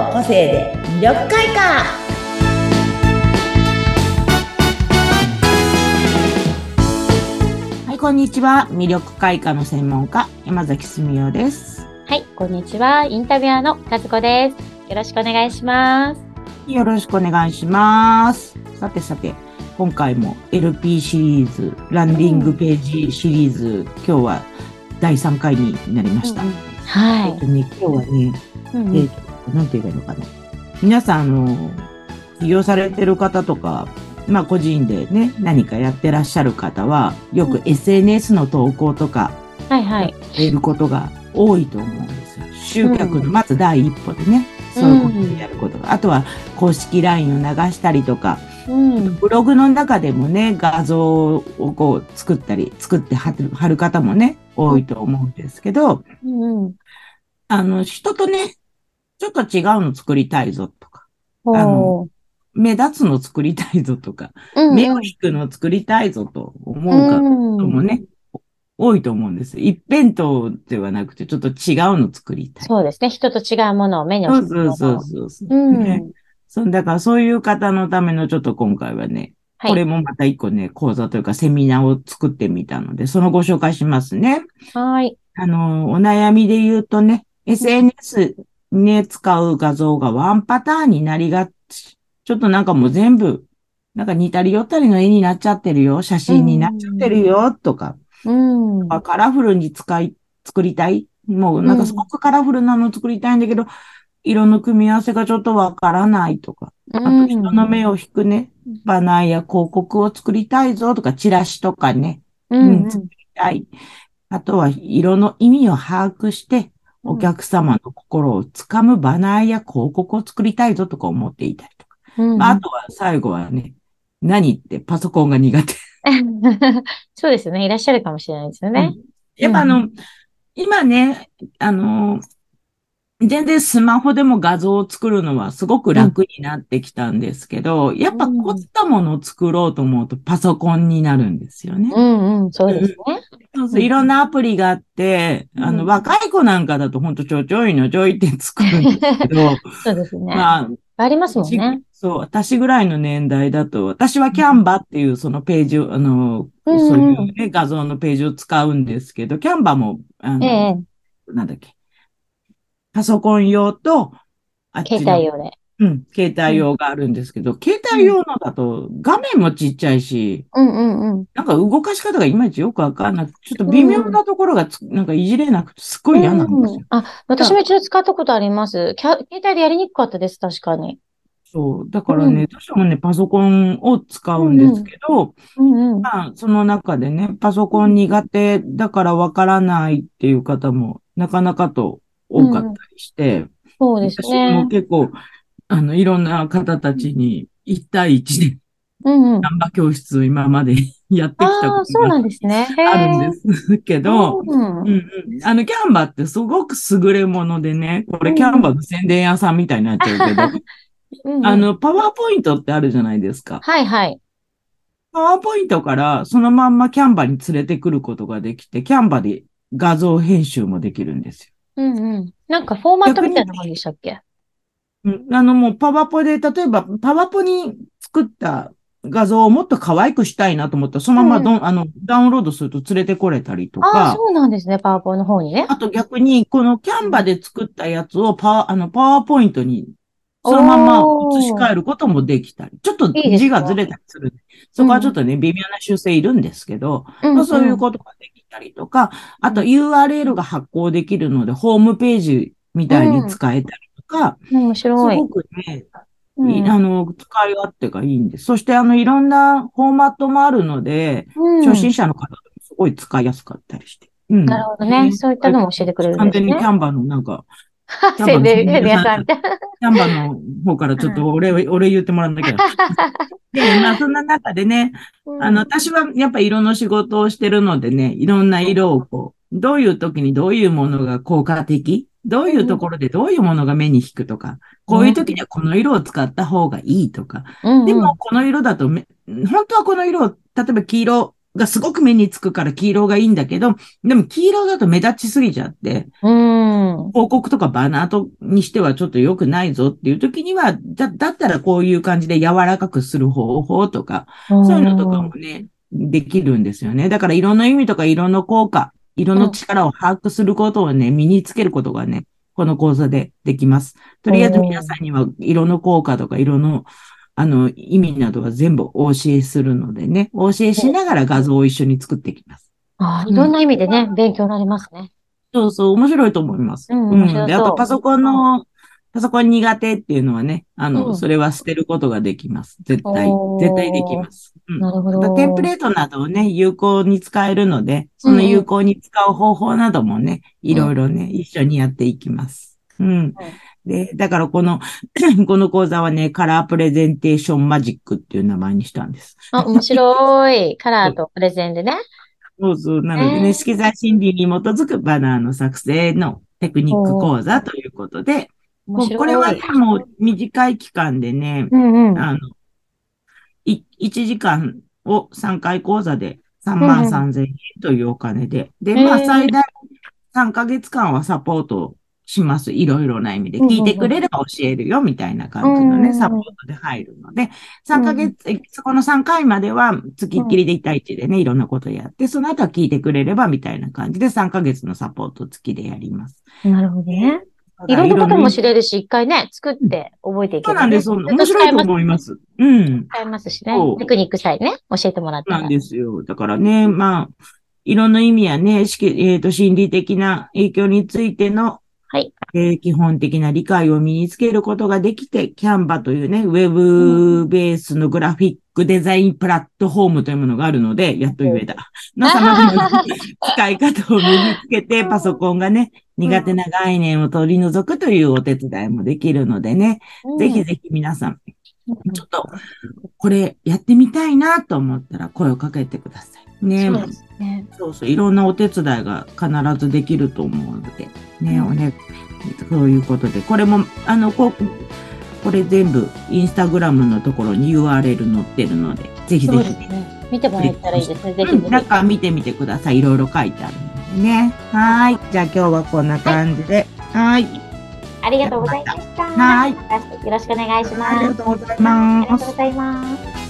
の個性で魅力開花。はいこんにちは。魅力開花の専門家山崎澄夫です。はいこんにちは。インタビュアーの和子です。よろしくお願いします。よろしくお願いします。さてさて今回も LP シリーズランディングページシリーズ、うん、今日は第3回になりました、うん、はい、えっとね、今日はね、うんうん、えっと、なんて言えばいいのかな。皆さん、あの、起業されてる方とか、まあ個人でね、何かやってらっしゃる方は、よく SNS の投稿とか、はいはい。やることが多いと思うんですよ。集客のまず第一歩でね、そういうことをやることが。あとは公式 LINE を流したりとか、うん、ブログの中でもね、画像をこう作ったり、作って貼る貼る方もね、多いと思うんですけど、うん、あの、人とね、ちょっと違うの作りたいぞとか、あの、目立つの作りたいぞとか、うんうん、目を引くの作りたいぞと思う方もね、多いと思うんです。一辺倒ではなくて、ちょっと違うの作りたい。そうですね。人と違うものを目にそうそうそうそう、うん、ね。そだからそういう方のためのちょっと今回はね、はい、これもまた一個ね、講座というかセミナーを作ってみたので、そのご紹介しますね。はい。あの、お悩みで言うとね、SNS ね、使う画像がワンパターンになりがち。ちょっとなんかもう全部、なんか似たり寄ったりの絵になっちゃってるよ。写真になっちゃってるよ、とか。うん。カラフルに使い、作りたい。もうなんかすごくカラフルなの作りたいんだけど、色の組み合わせがちょっとわからないとか。あと人の目を引くね、バナーや広告を作りたいぞとか、チラシとかね。うん、うん、作りたい。あとは色の意味を把握して、お客様の心をつかむバナーや広告を作りたいぞとか思っていたりとか。うんまあ、あとは最後はね、何ってパソコンが苦手。そうですよね。いらっしゃるかもしれないですよね。うん、やっぱあの、うん、今ね、あの、全然スマホでも画像を作るのはすごく楽になってきたんですけど、うん、やっぱ凝ったものを作ろうと思うとパソコンになるんですよね。うんうん、そうですね。そうそう、いろんなアプリがあって、うん、あの、若い子なんかだとほんとちょちょいのちょいって作るんですけど、そうですね。まあ、ありますもんね。そう、私ぐらいの年代だと、私はキャンバっていうそのページを、あの、うん、そういう、ね、画像のページを使うんですけど、キャンバも、あの、ええ、なんだっけ、パソコン用と、あっち携帯用で。うん、携帯用があるんですけど、うん、携帯用のだと画面もちっちゃいし、うんうんうん。なんか動かし方がいまいちよくわかんなくて、ちょっと微妙なところがなんかいじれなくて、すっごい嫌なんですよ。うん、あ、私も一度使ったことあります。携帯でやりにくかったです、確かに。そう。だからね、どうしてもね、パソコンを使うんですけど、うんうん、まあ、その中でね、パソコン苦手だからわからないっていう方も、なかなかと多かったりして、うん、そうですね。私も結構、あの、いろんな方たちに1対1で、うんうん。ナンバ今日今まで やってきたことがあるんですけど、うんうんあの、キャンバってすごく優れものでね、これキャンバの宣伝屋さんみたいになっちゃうけど、うんうん、あの、パワーポイントってあるじゃないですか。はいはい。パワーポイントからそのまんまキャンバに連れてくることができて、キャンバで画像編集もできるんですよ。うんうん。なんかフォーマットみたいなのでしたっけ？うん、あのもうパワポで、例えばパワポに作った画像をもっと可愛くしたいなと思った。ら、そのままど、うん、あのダウンロードすると連れてこれたりとか。ああ、そうなんですね、パワポの方にね。あと逆に、このキャンバで作ったやつをパワ、あの、パワーポイントにそのまま移し替えることもできたり。ちょっと字がずれたりする。いいそこはちょっとね、微妙な修正いるんですけど、うんまあ、そういうことができたりとか、あと URL が発行できるので、ホームページみたいに使えたりとか、うん、面白い。すごくね、うん、あの、使い勝手がいいんです。そしてあの、いろんなフォーマットもあるので、うん、初心者の方もすごい使いやすかったりして。うん、なるほどね。そういったのも教えてくれるんですね。完全にキャンバーのなんか、宣伝屋さん。キャンバーの方からちょっと 俺、うん、俺言ってもらうんだけど。で、まあそんな中でね、あの、私はやっぱ色の仕事をしてるのでね、いろんな色をこう、どういう時にどういうものが効果的どういうところでどういうものが目に引くとか、こういう時にはこの色を使った方がいいとか、でもこの色だと本当はこの色を、例えば黄色がすごく目につくから黄色がいいんだけど、でも黄色だと目立ちすぎちゃって。広告とかバナーとにしてはちょっと良くないぞっていう時には、だ、だったらこういう感じで柔らかくする方法とか、そういうのとかもね、できるんですよね。だから色の意味とか色の効果、色の力を把握することをね、身につけることがね、この講座でできます。とりあえず皆さんには色の効果とか色の、あの、意味などは全部お教えするのでね、お教えしながら画像を一緒に作っていきます。ああ、いろんな意味でね、勉強になりますね。そうそう、面白いと思います。うんうん。で、あとパソコンの、パソコン苦手っていうのはね、あの、うんそれは捨てることができます。絶対絶対できます。うんなるほどテンプレートなどをね、有効に使えるので、その有効に使う方法などもね、いろいろね、一緒にやっていきます。うん。で、だからこの、この講座はね、カラープレゼンテーションマジックっていう名前にしたんです。あ、面白い。カラーとプレゼンでね。そうそう。なのでえーね、色彩心理に基づくバナーの作成のテクニック講座ということで、面白い。これはね、もう短い期間でね、うんうん。あの、い1時間を3回講座で3万3千円というお金で、で、まあ最大3ヶ月間はサポートします。いろいろな意味で。うんうんうん聞いてくれれば教えるよ、みたいな感じのね、うんうんうんサポートで入るので、3ヶ月、えそこの3回までは、月っきりで1対1でね、いろんなことやって、その後は聞いてくれれば、みたいな感じで3ヶ月のサポート付きでやります。なるほどね。いろんなことも知れるし、一回ね、作って覚えていけばね。そうなんです。面白いと思います。うん。使えますしね。テクニックさえね、教えてもらったら。なんですよ。だからね、まあ、いろんな意味やね、しきえっ、と、心理的な影響についての、はい。えー基本的な理解を身につけることができて、キャンバというね、ウェブベースのグラフィックデザインプラットフォームというものがあるので、やっと言えた。の様々な使い方を身につけて、パソコンがね、苦手な概念を取り除くというお手伝いもできるのでね、うんぜひぜひ皆さん、うんちょっと、これやってみたいなと思ったら声をかけてください。ねそうね。そうそう、いろんなお手伝いが必ずできると思うので、ね、うんおね、そういうことで、これも、あの、こう、これ全部、インスタグラムのところに URL 載ってるので、ぜひぜひね。見てもらえたらいいですね。ぜひぜひ。うん、なんか見てみてください。いろいろ書いてあるのでね。はーい。じゃあ今日はこんな感じで。はーい。ありがとうございました。はいよろしくお願いします。ありがとうございあますりがとう。ございます。